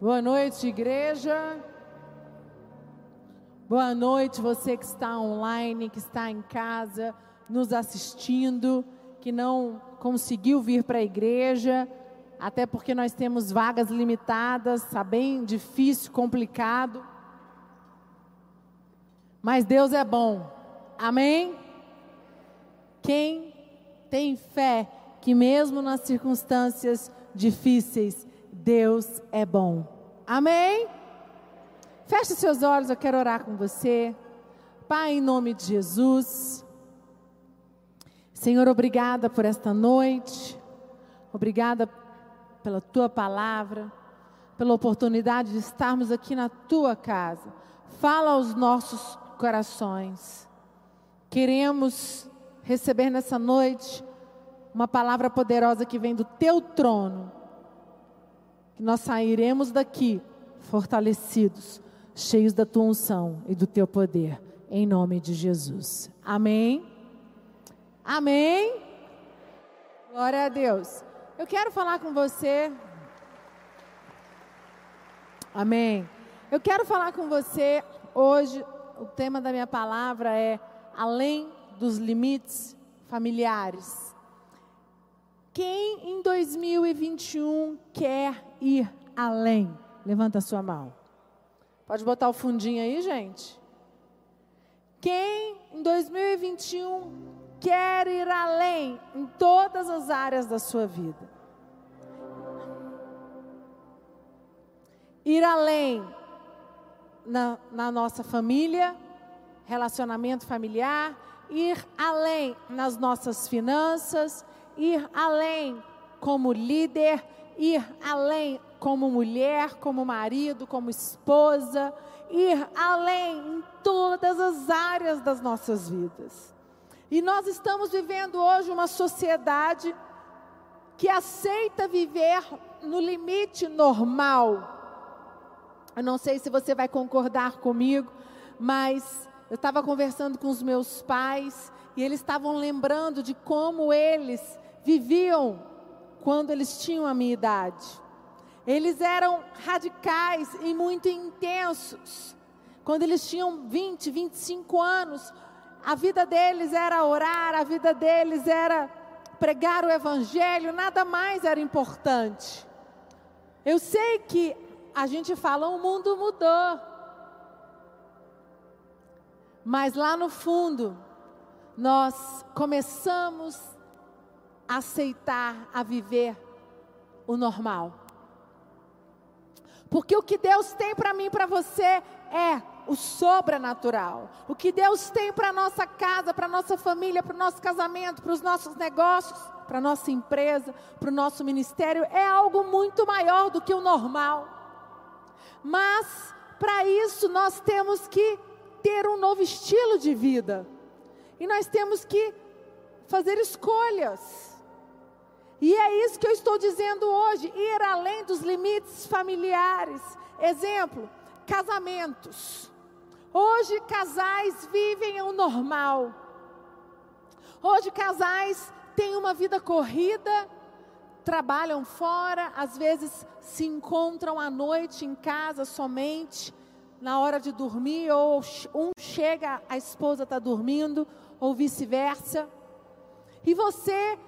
Boa noite, igreja. Boa noite, você que está online, que está em casa, nos assistindo, que não conseguiu vir para a igreja, até porque nós temos vagas limitadas, está bem difícil, complicado. Mas Deus é bom, amém? Quem tem fé que, mesmo nas circunstâncias difíceis, Deus é bom. Amém? Feche seus olhos, eu quero orar com você. Pai, em nome de Jesus. Senhor, obrigada por esta noite. Obrigada pela tua palavra, pela oportunidade de estarmos aqui na tua casa. Fala aos nossos corações. Queremos receber nessa noite uma palavra poderosa que vem do teu trono que nós sairemos daqui fortalecidos, cheios da tua unção e do teu poder, em nome de Jesus. Amém. Amém. Glória a Deus. Eu quero falar com você. Amém. Eu quero falar com você hoje. O tema da minha palavra é além dos limites familiares. Quem em 2021 quer ir além? Levanta a sua mão. Pode botar o fundinho aí, gente. Quem em 2021 quer ir além em todas as áreas da sua vida? Ir além na, na nossa família, relacionamento familiar, ir além nas nossas finanças, ir além como líder, ir além como mulher, como marido, como esposa, ir além em todas as áreas das nossas vidas. E nós estamos vivendo hoje uma sociedade que aceita viver no limite normal. Eu não sei se você vai concordar comigo, mas eu estava conversando com os meus pais e eles estavam lembrando de como eles viviam quando eles tinham a minha idade. Eles eram radicais e muito intensos. Quando eles tinham 20, 25 anos, a vida deles era orar, a vida deles era pregar o evangelho, nada mais era importante. Eu sei que a gente fala, o mundo mudou. Mas lá no fundo, nós começamos aceitar a viver o normal. Porque o que Deus tem para mim e para você é o sobrenatural. O que Deus tem para nossa casa, para nossa família, para o nosso casamento, para os nossos negócios, para nossa empresa, para o nosso ministério é algo muito maior do que o normal. Mas para isso nós temos que ter um novo estilo de vida. E nós temos que fazer escolhas. E é isso que eu estou dizendo hoje: ir além dos limites familiares. Exemplo: casamentos. Hoje, casais vivem o normal. Hoje, casais têm uma vida corrida, trabalham fora, às vezes se encontram à noite em casa somente, na hora de dormir, ou um chega, a esposa está dormindo, ou vice-versa. E você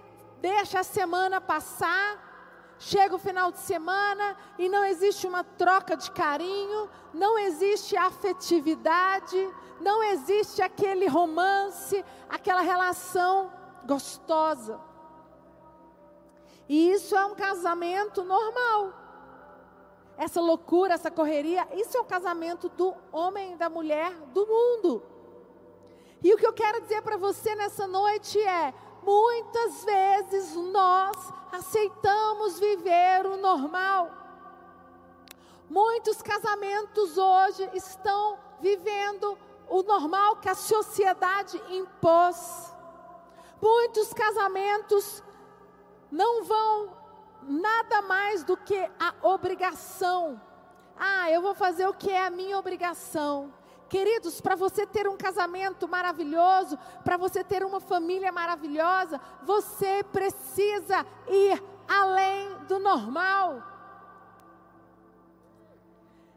deixa a semana passar, chega o final de semana e não existe uma troca de carinho, não existe afetividade, não existe aquele romance, aquela relação gostosa. E isso é um casamento normal. Essa loucura, essa correria, isso é o casamento do homem e da mulher do mundo. E o que eu quero dizer para você nessa noite é: Muitas vezes nós aceitamos viver o normal. Muitos casamentos hoje estão vivendo o normal que a sociedade impôs. Muitos casamentos não vão nada mais do que a obrigação. Ah, eu vou fazer o que é a minha obrigação. Queridos, para você ter um casamento maravilhoso, para você ter uma família maravilhosa, você precisa ir além do normal.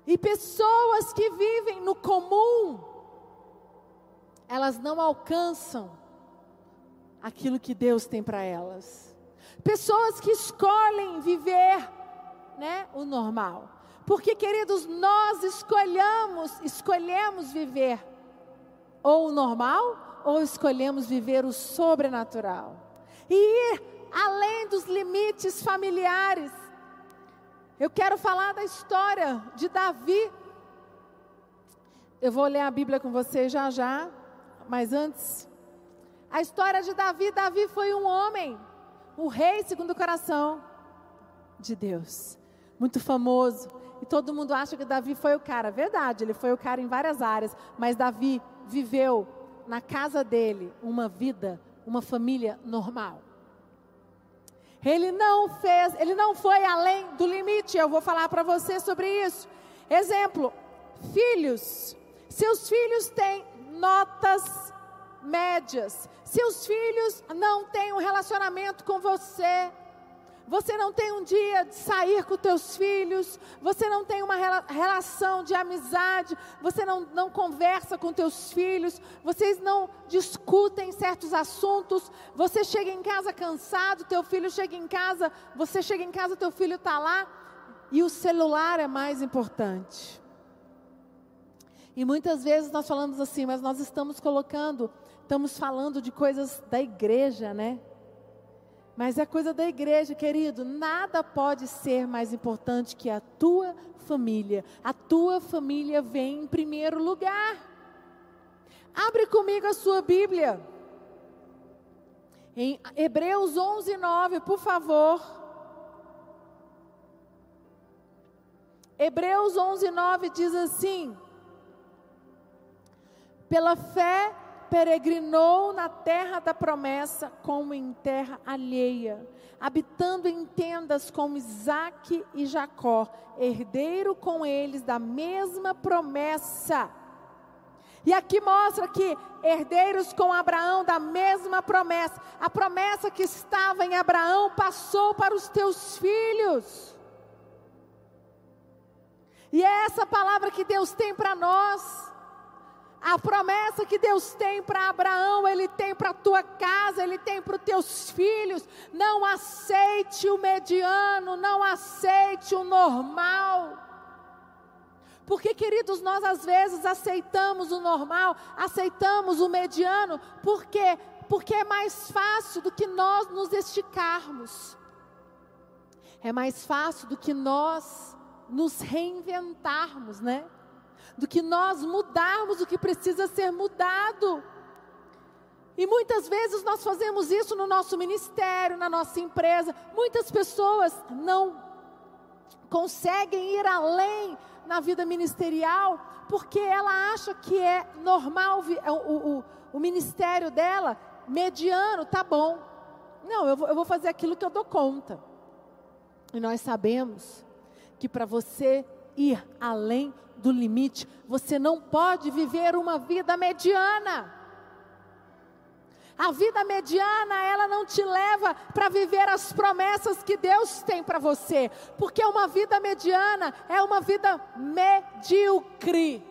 E pessoas que vivem no comum, elas não alcançam aquilo que Deus tem para elas. Pessoas que escolhem viver, né, o normal. Porque, queridos, nós escolhemos, escolhemos viver ou o normal ou escolhemos viver o sobrenatural. E ir além dos limites familiares. Eu quero falar da história de Davi. Eu vou ler a Bíblia com vocês já já, mas antes, a história de Davi. Davi foi um homem, o rei segundo o coração de Deus, muito famoso. E todo mundo acha que Davi foi o cara. Verdade, ele foi o cara em várias áreas, mas Davi viveu na casa dele uma vida, uma família normal. Ele não fez, ele não foi além do limite. Eu vou falar para você sobre isso. Exemplo: filhos. Seus filhos têm notas médias. Seus filhos não têm um relacionamento com você. Você não tem um dia de sair com teus filhos, você não tem uma relação de amizade, você não, não conversa com teus filhos, vocês não discutem certos assuntos, você chega em casa cansado, teu filho chega em casa, você chega em casa, teu filho está lá, e o celular é mais importante. E muitas vezes nós falamos assim, mas nós estamos colocando, estamos falando de coisas da igreja, né? Mas é coisa da igreja, querido. Nada pode ser mais importante que a tua família. A tua família vem em primeiro lugar. Abre comigo a sua Bíblia. Em Hebreus 11, 9, por favor. Hebreus 11, 9 diz assim: Pela fé peregrinou na terra da promessa como em terra alheia, habitando em tendas como Isaac e Jacó, herdeiro com eles da mesma promessa. E aqui mostra que herdeiros com Abraão da mesma promessa, a promessa que estava em Abraão passou para os teus filhos. E é essa palavra que Deus tem para nós. A promessa que Deus tem para Abraão, Ele tem para a tua casa, Ele tem para os teus filhos. Não aceite o mediano, não aceite o normal. Porque, queridos, nós às vezes aceitamos o normal, aceitamos o mediano, por quê? Porque é mais fácil do que nós nos esticarmos. É mais fácil do que nós nos reinventarmos, né? Do que nós mudarmos o que precisa ser mudado. E muitas vezes nós fazemos isso no nosso ministério, na nossa empresa. Muitas pessoas não conseguem ir além na vida ministerial porque ela acha que é normal é, o, o, o ministério dela, mediano, tá bom. Não, eu vou, eu vou fazer aquilo que eu dou conta. E nós sabemos que para você ir além do limite. Você não pode viver uma vida mediana. A vida mediana, ela não te leva para viver as promessas que Deus tem para você, porque uma vida mediana é uma vida medíocre.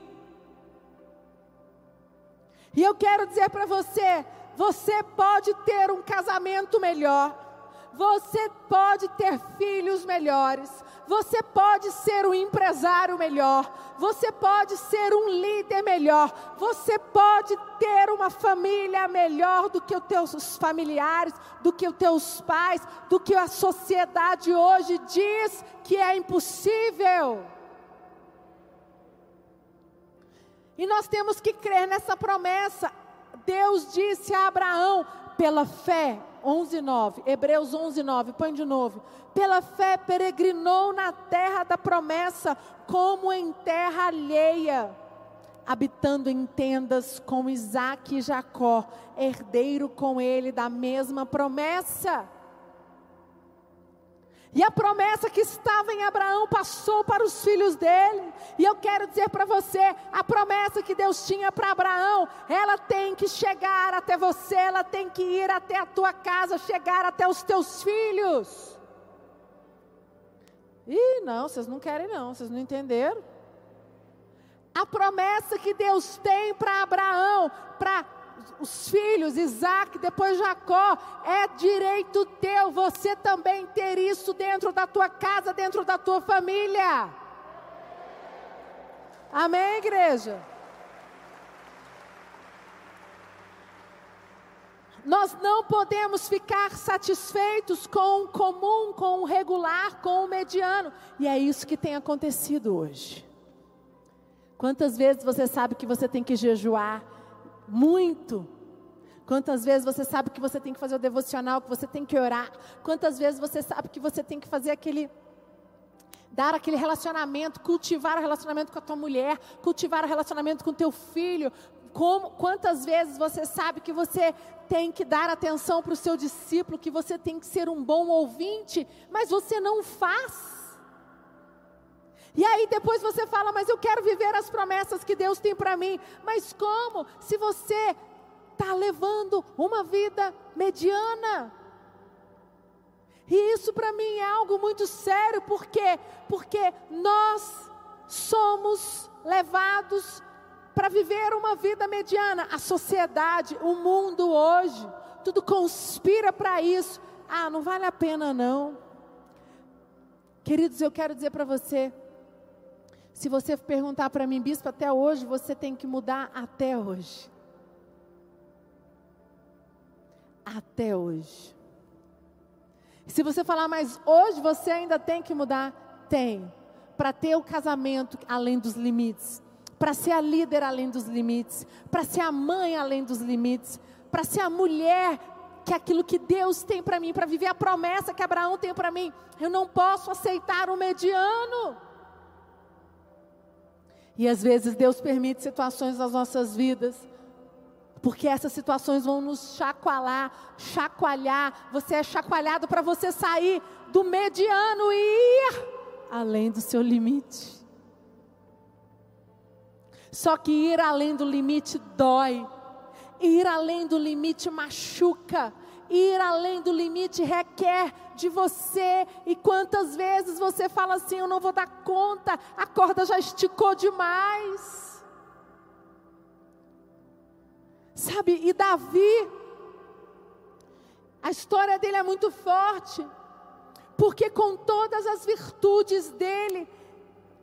E eu quero dizer para você, você pode ter um casamento melhor, você pode ter filhos melhores, você pode ser um empresário melhor, você pode ser um líder melhor, você pode ter uma família melhor do que os teus familiares, do que os teus pais, do que a sociedade hoje diz que é impossível. E nós temos que crer nessa promessa. Deus disse a Abraão: pela fé, 11:9, Hebreus 11:9, põe de novo. Pela fé peregrinou na terra da promessa, como em terra alheia, habitando em tendas com Isaac e Jacó, herdeiro com ele da mesma promessa. E a promessa que estava em Abraão passou para os filhos dele. E eu quero dizer para você: a promessa que Deus tinha para Abraão, ela tem que chegar até você, ela tem que ir até a tua casa, chegar até os teus filhos. Ih, não, vocês não querem, não, vocês não entenderam. A promessa que Deus tem para Abraão, para os filhos, Isaac, depois Jacó, é direito teu, você também ter isso dentro da tua casa, dentro da tua família. Amém, igreja? Nós não podemos ficar satisfeitos com o comum, com o regular, com o mediano. E é isso que tem acontecido hoje. Quantas vezes você sabe que você tem que jejuar? Muito. Quantas vezes você sabe que você tem que fazer o devocional, que você tem que orar? Quantas vezes você sabe que você tem que fazer aquele dar aquele relacionamento, cultivar o relacionamento com a tua mulher, cultivar o relacionamento com o teu filho, como, quantas vezes você sabe que você tem que dar atenção para o seu discípulo, que você tem que ser um bom ouvinte, mas você não faz. E aí depois você fala, mas eu quero viver as promessas que Deus tem para mim. Mas como? Se você está levando uma vida mediana. E isso para mim é algo muito sério, por quê? Porque nós somos levados para viver uma vida mediana. A sociedade, o mundo hoje, tudo conspira para isso. Ah, não vale a pena não. Queridos, eu quero dizer para você, se você perguntar para mim, bispo, até hoje, você tem que mudar até hoje. Até hoje. Se você falar, mas hoje você ainda tem que mudar, tem. Para ter o casamento além dos limites para ser a líder além dos limites, para ser a mãe além dos limites, para ser a mulher que é aquilo que Deus tem para mim, para viver a promessa que Abraão tem para mim. Eu não posso aceitar o mediano. E às vezes Deus permite situações nas nossas vidas, porque essas situações vão nos chacoalhar, chacoalhar. Você é chacoalhado para você sair do mediano e ir além do seu limite. Só que ir além do limite dói, ir além do limite machuca, ir além do limite requer de você. E quantas vezes você fala assim: Eu não vou dar conta, a corda já esticou demais. Sabe, e Davi, a história dele é muito forte, porque com todas as virtudes dele,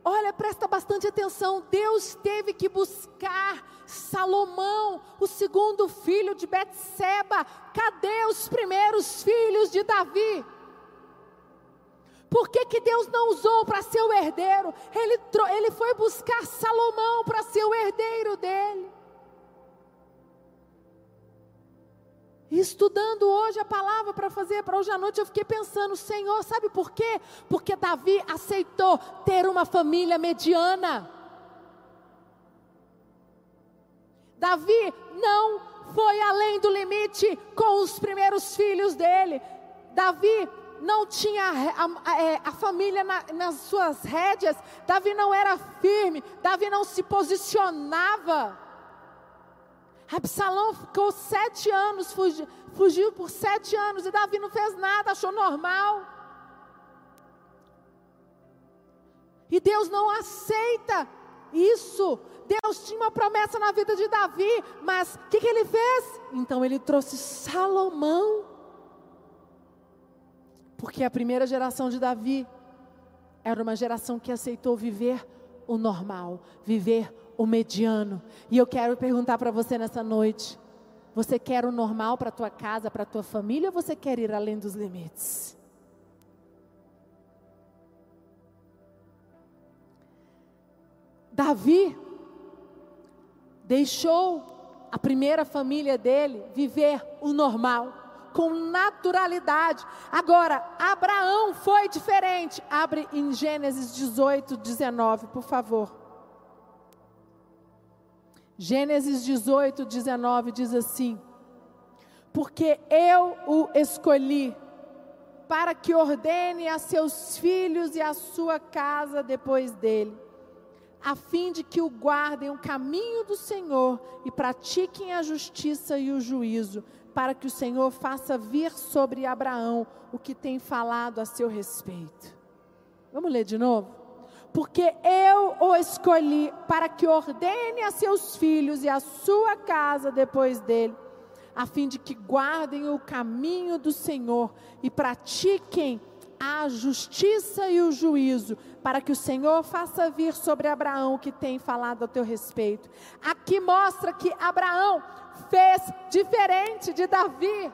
Olha, presta bastante atenção. Deus teve que buscar Salomão, o segundo filho de Betseba. Cadê os primeiros filhos de Davi? Por que, que Deus não usou para ser o herdeiro? Ele, ele foi buscar Salomão para ser o herdeiro dele. Estudando hoje a palavra para fazer para hoje à noite, eu fiquei pensando, Senhor, sabe por quê? Porque Davi aceitou ter uma família mediana. Davi não foi além do limite com os primeiros filhos dele. Davi não tinha a, a, é, a família na, nas suas rédeas. Davi não era firme. Davi não se posicionava. Absalão ficou sete anos, fugiu, fugiu por sete anos e Davi não fez nada, achou normal. E Deus não aceita isso. Deus tinha uma promessa na vida de Davi, mas o que, que ele fez? Então ele trouxe Salomão. Porque a primeira geração de Davi era uma geração que aceitou viver o normal, viver o mediano. E eu quero perguntar para você nessa noite: você quer o normal para a tua casa, para a tua família, ou você quer ir além dos limites? Davi deixou a primeira família dele viver o normal, com naturalidade. Agora, Abraão foi diferente. Abre em Gênesis 18, 19, por favor. Gênesis 18, 19 diz assim: Porque eu o escolhi para que ordene a seus filhos e a sua casa depois dele, a fim de que o guardem o caminho do Senhor e pratiquem a justiça e o juízo, para que o Senhor faça vir sobre Abraão o que tem falado a seu respeito. Vamos ler de novo? Porque eu o escolhi para que ordene a seus filhos e a sua casa depois dele, a fim de que guardem o caminho do Senhor e pratiquem a justiça e o juízo, para que o Senhor faça vir sobre Abraão que tem falado a teu respeito. Aqui mostra que Abraão fez diferente de Davi.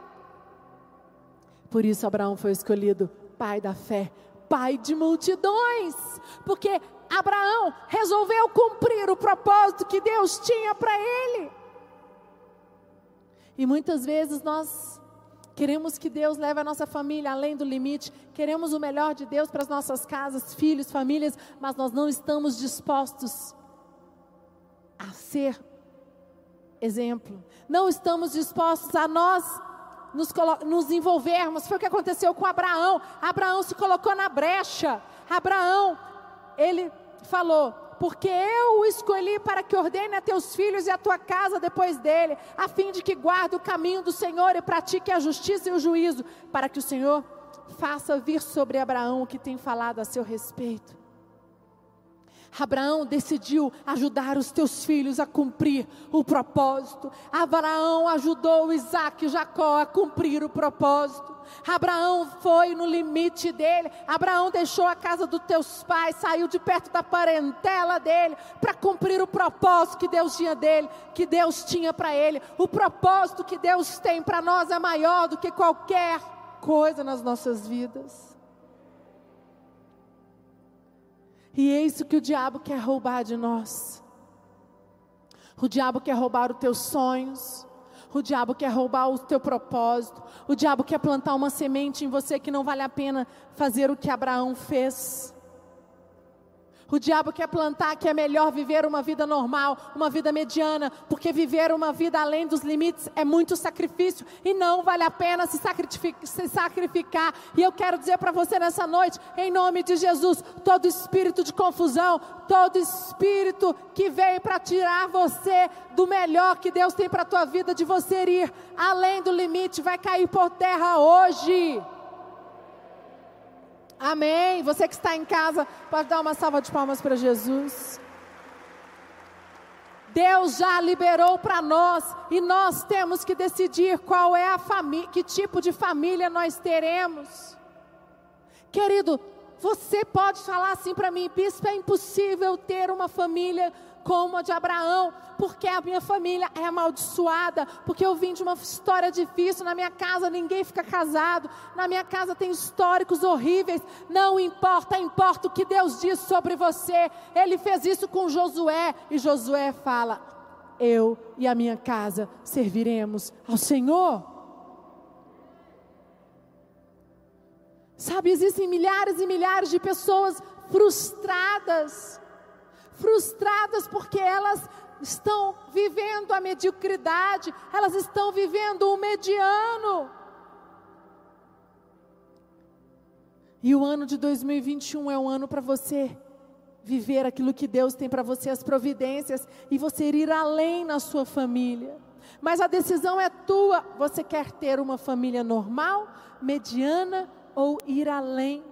Por isso Abraão foi escolhido pai da fé, pai de multidões, porque Abraão resolveu cumprir o propósito que Deus tinha para ele. E muitas vezes nós queremos que Deus leve a nossa família além do limite, queremos o melhor de Deus para as nossas casas, filhos, famílias, mas nós não estamos dispostos a ser exemplo, não estamos dispostos a nós nos, nos envolvermos. Foi o que aconteceu com Abraão. Abraão se colocou na brecha. Abraão, ele falou: porque eu o escolhi para que ordene a teus filhos e a tua casa depois dele, a fim de que guarde o caminho do Senhor e pratique a justiça e o juízo, para que o Senhor faça vir sobre Abraão o que tem falado a seu respeito. Abraão decidiu ajudar os teus filhos a cumprir o propósito. Abraão ajudou Isaac e Jacó a cumprir o propósito. Abraão foi no limite dele. Abraão deixou a casa dos teus pais, saiu de perto da parentela dele para cumprir o propósito que Deus tinha dele, que Deus tinha para ele. O propósito que Deus tem para nós é maior do que qualquer coisa nas nossas vidas. E é isso que o diabo quer roubar de nós. O diabo quer roubar os teus sonhos. O diabo quer roubar o teu propósito. O diabo quer plantar uma semente em você que não vale a pena fazer o que Abraão fez. O diabo quer plantar que é melhor viver uma vida normal, uma vida mediana, porque viver uma vida além dos limites é muito sacrifício e não vale a pena se sacrificar. E eu quero dizer para você nessa noite, em nome de Jesus, todo espírito de confusão, todo espírito que veio para tirar você do melhor que Deus tem para a tua vida, de você ir além do limite, vai cair por terra hoje. Amém. Você que está em casa, pode dar uma salva de palmas para Jesus. Deus já liberou para nós e nós temos que decidir qual é a família, que tipo de família nós teremos. Querido, você pode falar assim para mim, bispo, é impossível ter uma família como a de Abraão, porque a minha família é amaldiçoada, porque eu vim de uma história difícil, na minha casa ninguém fica casado, na minha casa tem históricos horríveis, não importa, importa o que Deus diz sobre você. Ele fez isso com Josué, e Josué fala: Eu e a minha casa serviremos ao Senhor. Sabe, existem milhares e milhares de pessoas frustradas, frustradas porque elas estão vivendo a mediocridade, elas estão vivendo o mediano. E o ano de 2021 é um ano para você viver aquilo que Deus tem para você, as providências, e você ir além na sua família. Mas a decisão é tua. Você quer ter uma família normal, mediana ou ir além?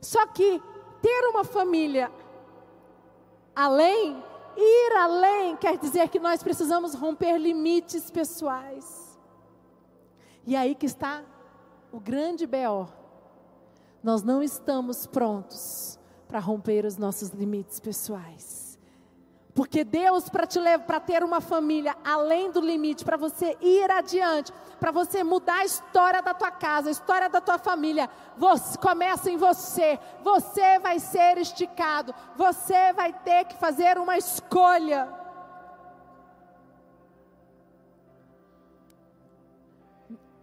Só que ter uma família além, ir além, quer dizer que nós precisamos romper limites pessoais. E aí que está o grande BO. Nós não estamos prontos para romper os nossos limites pessoais. Porque Deus, para te levar, para ter uma família além do limite, para você ir adiante, para você mudar a história da tua casa, a história da tua família, você, começa em você. Você vai ser esticado, você vai ter que fazer uma escolha.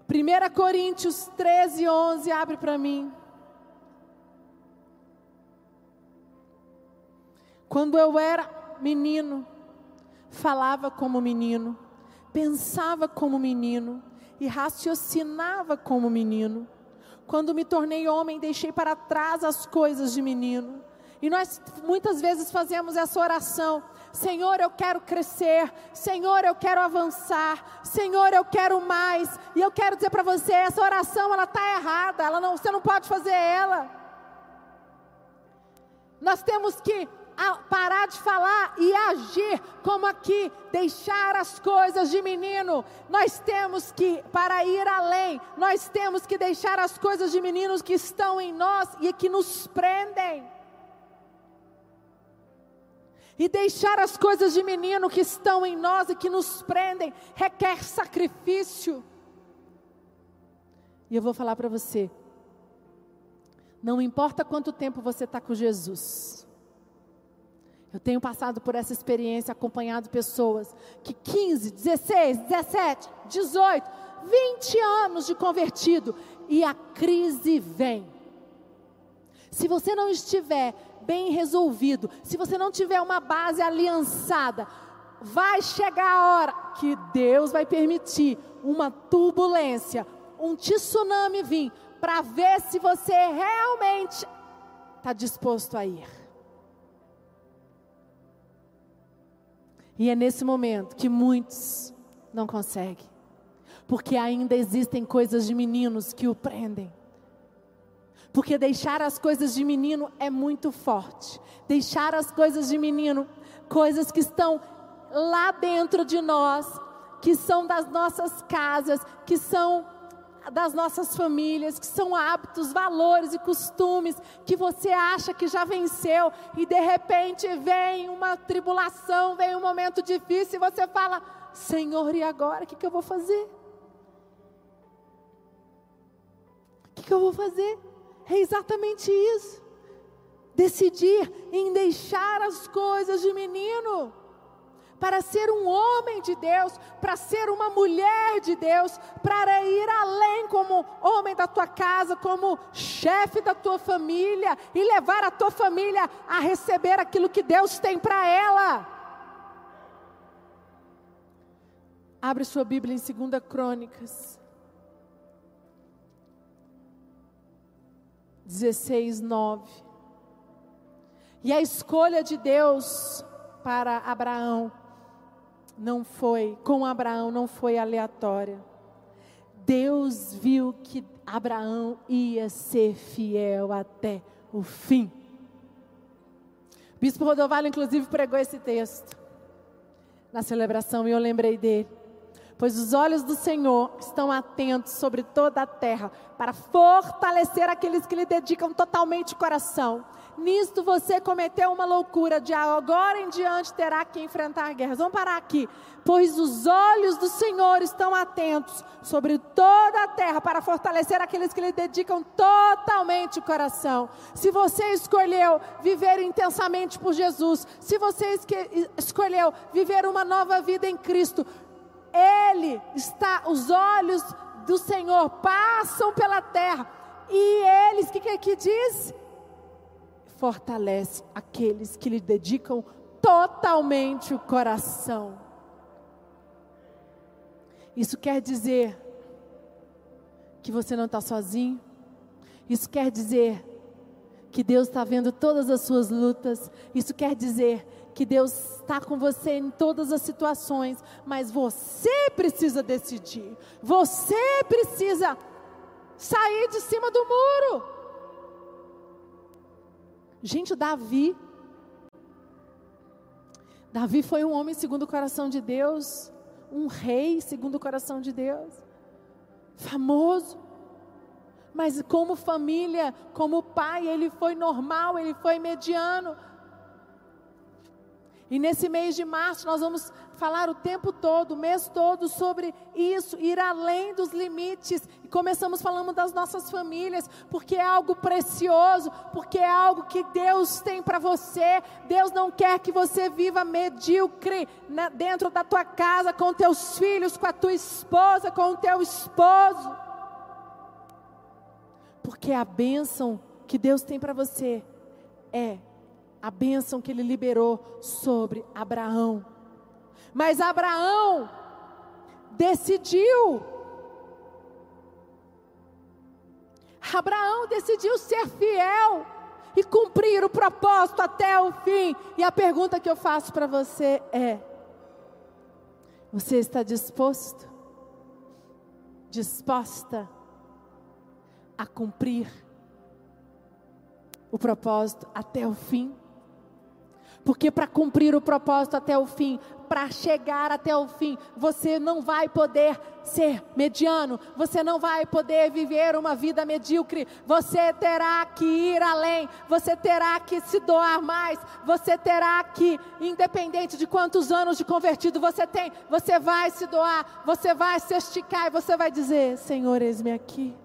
Primeira Coríntios 13, 11, abre para mim. Quando eu era menino, falava como menino, pensava como menino e raciocinava como menino. Quando me tornei homem, deixei para trás as coisas de menino. E nós muitas vezes fazemos essa oração: Senhor, eu quero crescer, Senhor, eu quero avançar, Senhor, eu quero mais. E eu quero dizer para você, essa oração ela está errada, ela não, você não pode fazer ela. Nós temos que parar de falar e agir como aqui, deixar as coisas de menino. Nós temos que, para ir além, nós temos que deixar as coisas de meninos que estão em nós e que nos prendem. E deixar as coisas de menino que estão em nós e que nos prendem requer sacrifício. E eu vou falar para você: não importa quanto tempo você está com Jesus, eu tenho passado por essa experiência, acompanhado pessoas que 15, 16, 17, 18, 20 anos de convertido e a crise vem. Se você não estiver bem resolvido, se você não tiver uma base aliançada, vai chegar a hora que Deus vai permitir uma turbulência, um tsunami vir, para ver se você realmente está disposto a ir. E é nesse momento que muitos não conseguem, porque ainda existem coisas de meninos que o prendem. Porque deixar as coisas de menino é muito forte. Deixar as coisas de menino, coisas que estão lá dentro de nós, que são das nossas casas, que são das nossas famílias, que são hábitos, valores e costumes que você acha que já venceu e de repente vem uma tribulação, vem um momento difícil e você fala: Senhor, e agora? O que, que eu vou fazer? O que, que eu vou fazer? É exatamente isso. Decidir em deixar as coisas de menino para ser um homem de Deus, para ser uma mulher de Deus, para ir além como homem da tua casa, como chefe da tua família e levar a tua família a receber aquilo que Deus tem para ela. Abre sua Bíblia em 2 Crônicas. 16, 9. E a escolha de Deus para Abraão não foi, com Abraão não foi aleatória. Deus viu que Abraão ia ser fiel até o fim. O bispo Rodovalho, inclusive, pregou esse texto na celebração e eu lembrei dele. Pois os olhos do Senhor estão atentos sobre toda a terra para fortalecer aqueles que lhe dedicam totalmente o coração nisto você cometeu uma loucura, de agora em diante terá que enfrentar guerras. Vamos parar aqui. Pois os olhos do Senhor estão atentos sobre toda a terra para fortalecer aqueles que lhe dedicam totalmente o coração. Se você escolheu viver intensamente por Jesus, se você escolheu viver uma nova vida em Cristo, Ele está, os olhos do Senhor passam pela terra. E eles, o que, que, que diz? Fortalece aqueles que lhe dedicam totalmente o coração. Isso quer dizer que você não está sozinho. Isso quer dizer que Deus está vendo todas as suas lutas. Isso quer dizer que Deus está com você em todas as situações. Mas você precisa decidir. Você precisa sair de cima do muro. Gente, Davi. Davi foi um homem segundo o coração de Deus, um rei segundo o coração de Deus, famoso. Mas como família, como pai, ele foi normal, ele foi mediano. E nesse mês de março nós vamos falar o tempo todo, o mês todo sobre isso, ir além dos limites. E começamos falando das nossas famílias, porque é algo precioso, porque é algo que Deus tem para você. Deus não quer que você viva medíocre dentro da tua casa, com teus filhos, com a tua esposa, com o teu esposo. Porque a bênção que Deus tem para você é a bênção que ele liberou sobre Abraão. Mas Abraão decidiu. Abraão decidiu ser fiel e cumprir o propósito até o fim. E a pergunta que eu faço para você é: você está disposto? Disposta a cumprir o propósito até o fim. Porque para cumprir o propósito até o fim, para chegar até o fim, você não vai poder ser mediano, você não vai poder viver uma vida medíocre, você terá que ir além, você terá que se doar mais, você terá que, independente de quantos anos de convertido você tem, você vai se doar, você vai se esticar e você vai dizer: Senhor, eis-me aqui.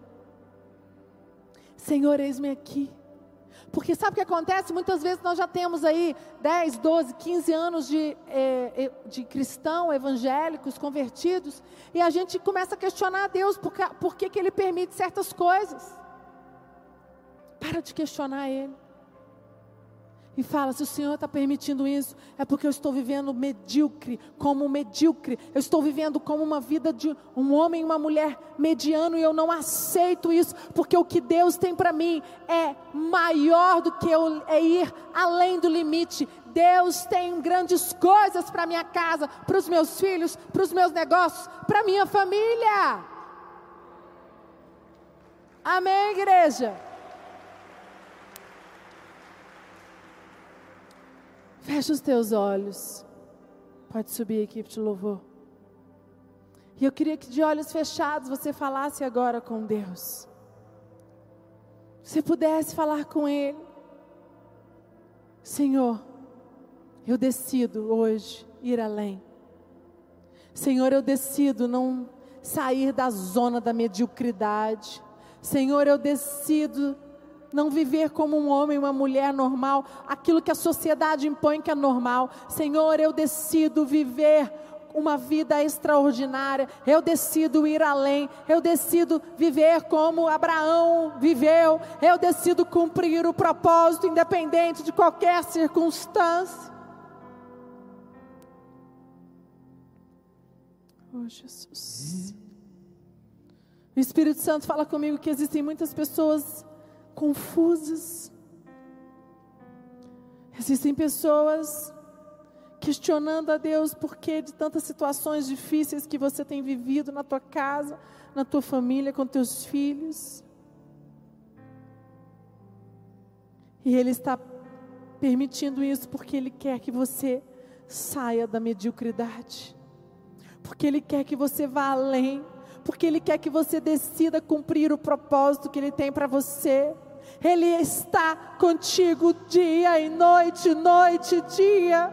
Senhor, eis-me aqui. Porque sabe o que acontece? Muitas vezes nós já temos aí 10, 12, 15 anos de, é, de cristão, evangélicos, convertidos, e a gente começa a questionar a Deus por, por que, que Ele permite certas coisas. Para de questionar Ele e fala: se o Senhor está permitindo isso, é porque eu estou vivendo medíocre, como medíocre. Eu estou vivendo como uma vida de um homem e uma mulher mediano e eu não aceito isso, porque o que Deus tem para mim é maior do que eu é ir além do limite. Deus tem grandes coisas para minha casa, para os meus filhos, para os meus negócios, para minha família. Amém, igreja. Fecha os teus olhos. Pode subir, equipe de louvor. E eu queria que de olhos fechados você falasse agora com Deus. Você pudesse falar com Ele. Senhor, eu decido hoje ir além. Senhor, eu decido não sair da zona da mediocridade. Senhor, eu decido não viver como um homem, uma mulher normal, aquilo que a sociedade impõe que é normal. Senhor, eu decido viver uma vida extraordinária, eu decido ir além, eu decido viver como Abraão viveu, eu decido cumprir o propósito, independente de qualquer circunstância. Oh, Jesus. O Espírito Santo fala comigo que existem muitas pessoas confusas. Existem pessoas questionando a Deus por que de tantas situações difíceis que você tem vivido na tua casa, na tua família, com teus filhos. E Ele está permitindo isso porque Ele quer que você saia da mediocridade, porque Ele quer que você vá além, porque Ele quer que você decida cumprir o propósito que Ele tem para você. Ele está contigo dia e noite, noite e dia.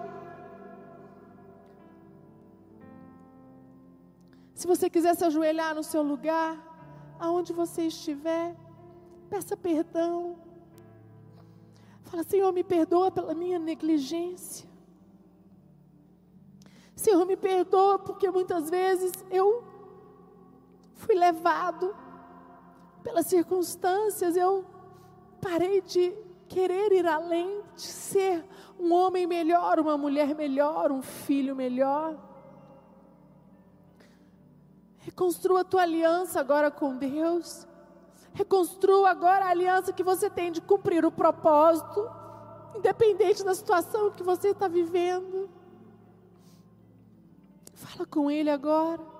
Se você quiser se ajoelhar no seu lugar, aonde você estiver, peça perdão. Fala, Senhor, me perdoa pela minha negligência. Senhor, me perdoa porque muitas vezes eu fui levado pelas circunstâncias, eu parei de querer ir além, de ser um homem melhor, uma mulher melhor, um filho melhor. Reconstrua a tua aliança agora com Deus. Reconstrua agora a aliança que você tem de cumprir o propósito, independente da situação que você está vivendo. Fala com Ele agora.